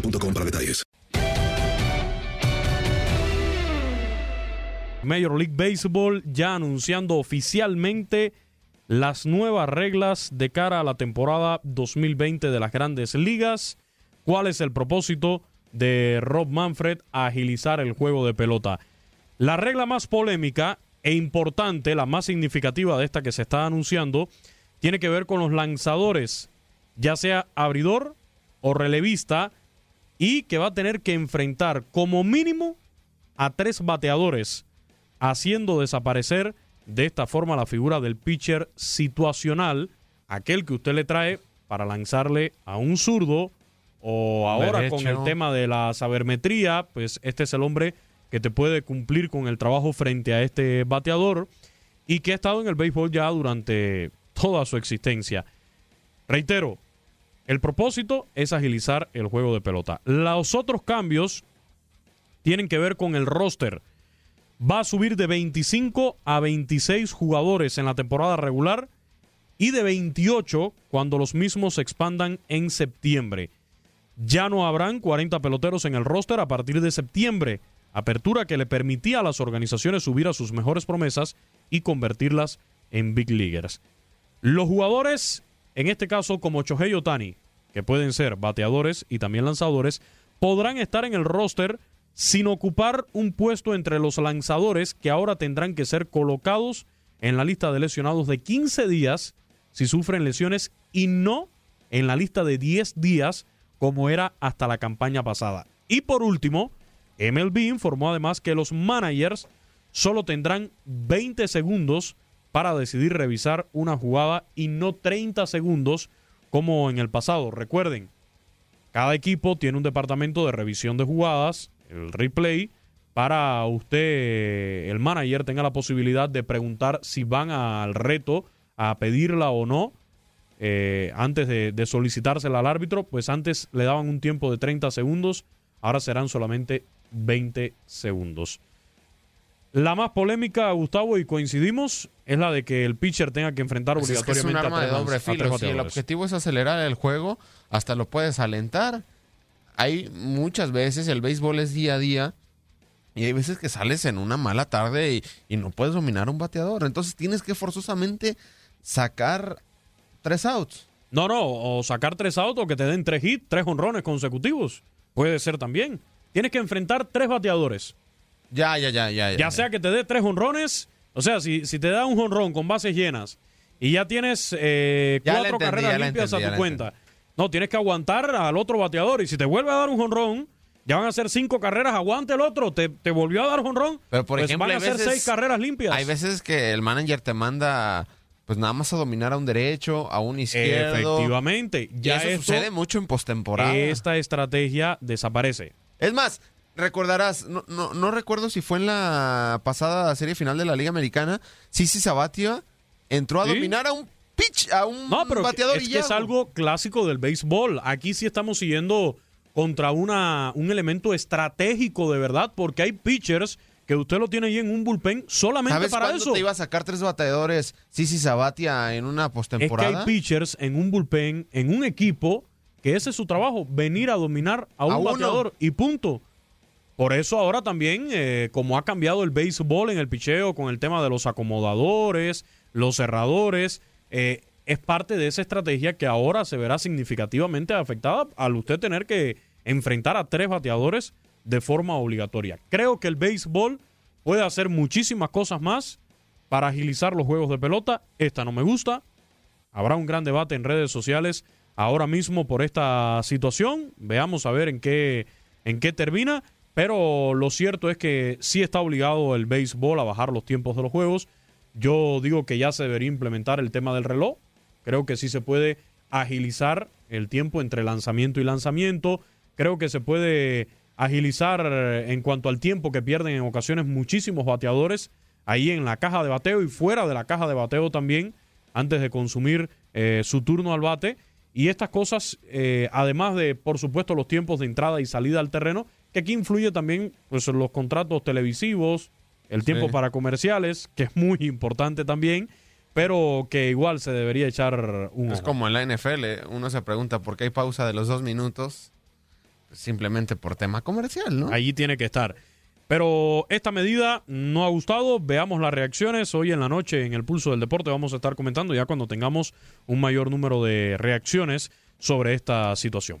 para detalles. Major League Baseball ya anunciando oficialmente las nuevas reglas de cara a la temporada 2020 de las grandes ligas. ¿Cuál es el propósito de Rob Manfred? Agilizar el juego de pelota. La regla más polémica e importante, la más significativa de esta que se está anunciando, tiene que ver con los lanzadores, ya sea abridor o relevista, y que va a tener que enfrentar como mínimo a tres bateadores, haciendo desaparecer de esta forma la figura del pitcher situacional, aquel que usted le trae para lanzarle a un zurdo o ahora Derecho. con el tema de la sabermetría, pues este es el hombre que te puede cumplir con el trabajo frente a este bateador y que ha estado en el béisbol ya durante toda su existencia. Reitero, el propósito es agilizar el juego de pelota. Los otros cambios tienen que ver con el roster. Va a subir de 25 a 26 jugadores en la temporada regular y de 28 cuando los mismos se expandan en septiembre. Ya no habrán 40 peloteros en el roster a partir de septiembre, apertura que le permitía a las organizaciones subir a sus mejores promesas y convertirlas en big leaguers. Los jugadores, en este caso como Chohei Otani, que pueden ser bateadores y también lanzadores, podrán estar en el roster sin ocupar un puesto entre los lanzadores que ahora tendrán que ser colocados en la lista de lesionados de 15 días si sufren lesiones y no en la lista de 10 días como era hasta la campaña pasada. Y por último, MLB informó además que los managers solo tendrán 20 segundos para decidir revisar una jugada y no 30 segundos como en el pasado. Recuerden, cada equipo tiene un departamento de revisión de jugadas, el replay, para usted, el manager, tenga la posibilidad de preguntar si van al reto a pedirla o no. eh, antes de, de solicitársela al árbitro, pues antes le daban un tiempo de 30 segundos, ahora serán solamente 20 segundos. La más polémica, Gustavo, y coincidimos, es la de que el pitcher tenga que enfrentar Pues es que es un obligatoriamente arma a de doble a filo. Si el objetivo es acelerar el juego, hasta lo puedes alentar. Hay muchas veces, el béisbol es día a día, y hay veces que sales en una mala tarde y, y no puedes dominar un bateador. Entonces tienes que forzosamente sacar tres outs. No, no, o sacar tres autos o que te den tres hits, tres honrones consecutivos. Puede ser también. Tienes que enfrentar tres bateadores. Ya, ya, ya, ya. Ya sea que te dé tres honrones, o sea, si, si te da un honrón con bases llenas y ya tienes eh, Ya cuatro entendí, carreras limpias entendí, a tu cuenta No, tienes que aguantar al otro bateador. Y si te vuelve a dar un jonrón, ya van a ser cinco carreras, aguante el otro. Te, te volvió a dar jonrón. Pero por pues ejemplo, van a ser seis carreras limpias. Hay veces que el manager te manda pues nada más a dominar a un derecho, a un izquierdo. Efectivamente. Y Ya eso esto- sucede mucho en postemporada. esta estrategia desaparece. Es más, recordarás, no, no, no recuerdo si fue en la pasada serie final de la Liga Americana, Sisi Sabatia entró a Sí. dominar a un pitch, a un No, pero bateador es que es algo clásico del béisbol. Aquí sí estamos siguiendo contra una, un elemento estratégico de verdad, porque hay pitchers que usted lo tiene ahí en un bullpen solamente ¿Sabes para eso. te iba a sacar tres bateadores Sisi Sabatia en una Es que postemporada? hay pitchers en un bullpen, en un equipo, que ese es su trabajo, venir a dominar a un A uno. bateador y punto. Por eso ahora también, eh, como ha cambiado el béisbol en el picheo con el tema de los acomodadores, los cerradores, eh, es parte de esa estrategia que ahora se verá significativamente afectada al usted tener que enfrentar a tres bateadores de forma obligatoria. Creo que el béisbol puede hacer muchísimas cosas más para agilizar los juegos de pelota. Esta no me gusta. Habrá un gran debate en redes sociales ahora mismo por esta situación. Veamos a ver en qué, en qué termina. Pero lo cierto es que sí está obligado el béisbol a bajar los tiempos de los juegos. Yo digo que ya se debería implementar el tema del reloj. Creo que sí se puede agilizar el tiempo entre lanzamiento y lanzamiento. Creo que se puede agilizar eh, en cuanto al tiempo que pierden en ocasiones muchísimos bateadores ahí en la caja de bateo y fuera de la caja de bateo también antes de consumir eh, su turno al bate. Y estas cosas, eh, además de, por supuesto, los tiempos de entrada y salida al terreno, que aquí influye también pues, los contratos televisivos, el tiempo Sí. para comerciales, que es muy importante también, pero que igual se debería echar un Es como en la NFL, uno se pregunta por qué hay pausa de los dos minutos, simplemente por tema comercial, ¿no? Allí tiene que estar. Pero esta medida no ha gustado. Veamos las reacciones. Hoy en la noche en el Pulso del Deporte vamos a estar comentando ya cuando tengamos un mayor número de reacciones sobre esta situación.